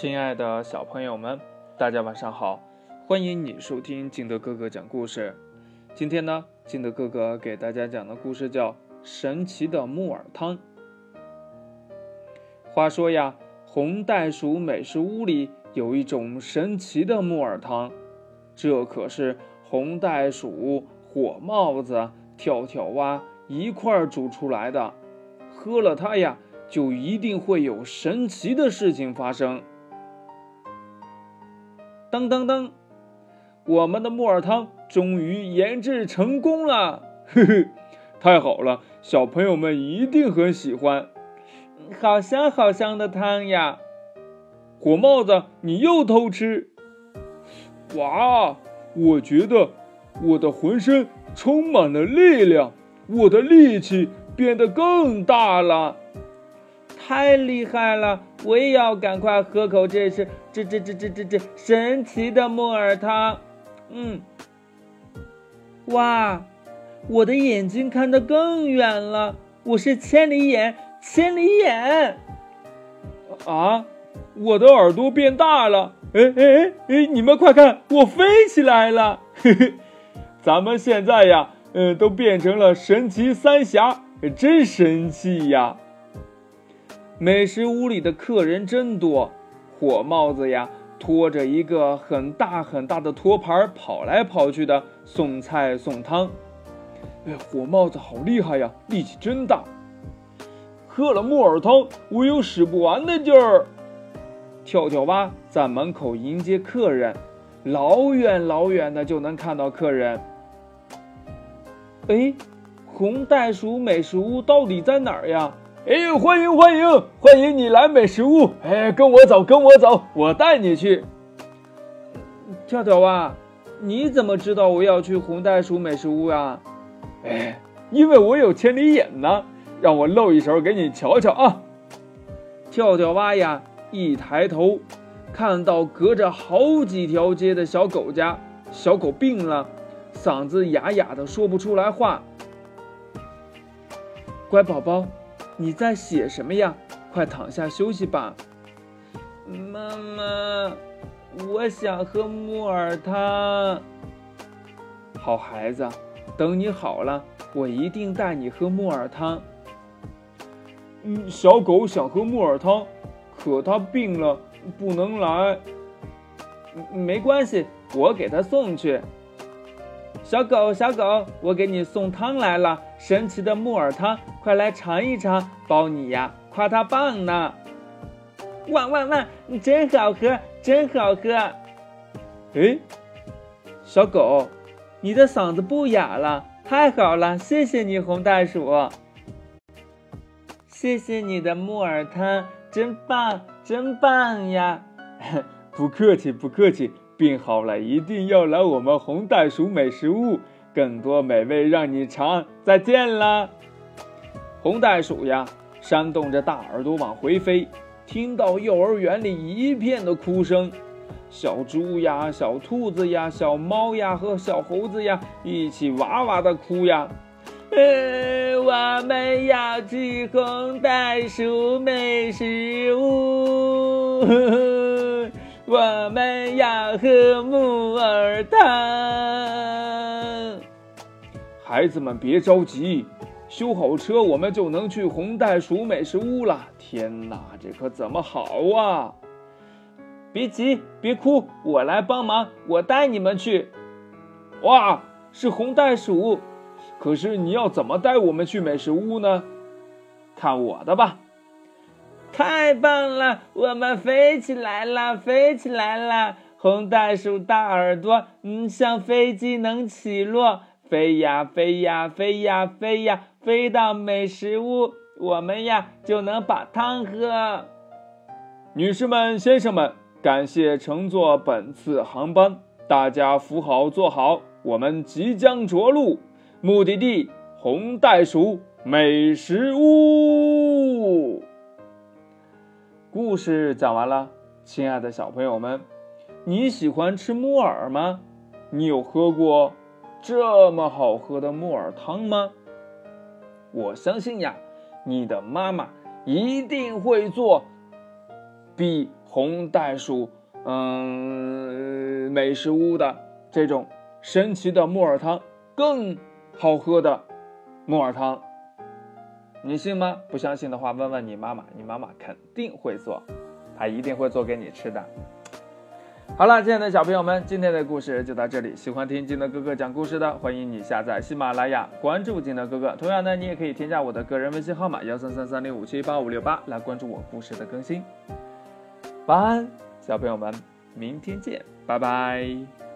亲爱的小朋友们，大家晚上好！欢迎你收听金德哥哥讲故事。今天呢，金德哥哥给大家讲的故事叫《神奇的木耳汤》。话说呀，红袋鼠美食屋里有一种神奇的木耳汤，这可是红袋鼠、火帽子、跳跳蛙一块儿煮出来的，喝了它呀，就一定会有神奇的事情发生。当当当！我们的木耳汤终于研制成功了，呵呵，太好了，小朋友们一定很喜欢，好香好香的汤呀！火帽子，你又偷吃？哇，我觉得我的浑身充满了力量，我的力气变得更大了。太厉害了！我也要赶快喝口这是这这这这这这神奇的木耳汤。嗯，哇，我的眼睛看得更远了，我是千里眼，千里眼。啊，我的耳朵变大了。哎哎哎哎，你们快看，我飞起来了。嘿嘿，咱们现在呀，嗯，都变成了神奇三侠，真神气呀！美食屋里的客人真多，火帽子呀拖着一个很大很大的托盘跑来跑去的送菜送汤。哎，火帽子好厉害呀，力气真大！喝了木耳汤，我有使不完的劲儿。跳跳蛙在门口迎接客人，老远老远的就能看到客人。哎，红袋鼠美食屋到底在哪儿呀？哎，欢迎欢迎欢迎你来美食屋！哎，跟我走，跟我走，我带你去。跳跳蛙，你怎么知道我要去红袋鼠美食屋呀？哎，因为我有千里眼呢，让我露一手给你瞧瞧啊！跳跳蛙呀，一抬头，看到隔着好几条街的小狗家，小狗病了，嗓子哑哑的，说不出来话。乖宝宝。你在写什么呀？快躺下休息吧。妈妈，我想喝木耳汤。好孩子，等你好了，我一定带你喝木耳汤。嗯，小狗想喝木耳汤，可它病了，不能来。没关系，我给它送去。小狗，小狗，我给你送汤来了，神奇的木耳汤，快来尝一尝，包你呀，夸它棒呢！哇哇哇，真好喝，真好喝！哎，小狗，你的嗓子不哑了，太好了，谢谢你，红袋鼠。谢谢你的木耳汤，真棒，真棒呀！不客气，不客气。病好了，一定要来我们红袋鼠美食屋，更多美味让你尝。再见啦！红袋鼠呀，扇动着大耳朵往回飞，听到幼儿园里一片的哭声，小猪呀、小兔子呀、小猫呀和小猴子呀一起哇哇的哭呀。呃，我们要去红袋鼠美食屋。呵呵我们要喝木耳汤，孩子们别着急，修好车我们就能去红袋鼠美食屋了。天哪，这可怎么好啊！别急，别哭，我来帮忙，我带你们去。哇，是红袋鼠，可是你要怎么带我们去美食屋呢？看我的吧。太棒了，我们飞起来了，飞起来了！红袋鼠大耳朵，嗯，像飞机能起落，飞呀飞呀飞呀飞呀，飞到美食屋，我们呀就能把汤喝。女士们、先生们，感谢乘坐本次航班，大家扶好坐好，我们即将着陆，目的地红袋鼠美食屋。故事讲完了，亲爱的小朋友们，你喜欢吃木耳吗？你有喝过这么好喝的木耳汤吗？我相信呀，你的妈妈一定会做比红袋鼠嗯美食屋的这种神奇的木耳汤更好喝的木耳汤。你信吗？不相信的话，问问你妈妈，你妈妈肯定会做，她一定会做给你吃的。好了，亲爱的小朋友们，今天的故事就到这里。喜欢听金德哥哥讲故事的，欢迎你下载喜马拉雅，关注金德哥哥。同样呢，你也可以添加我的个人微信号码幺三三三零五七八五六八来关注我故事的更新。晚安，小朋友们，明天见，拜拜。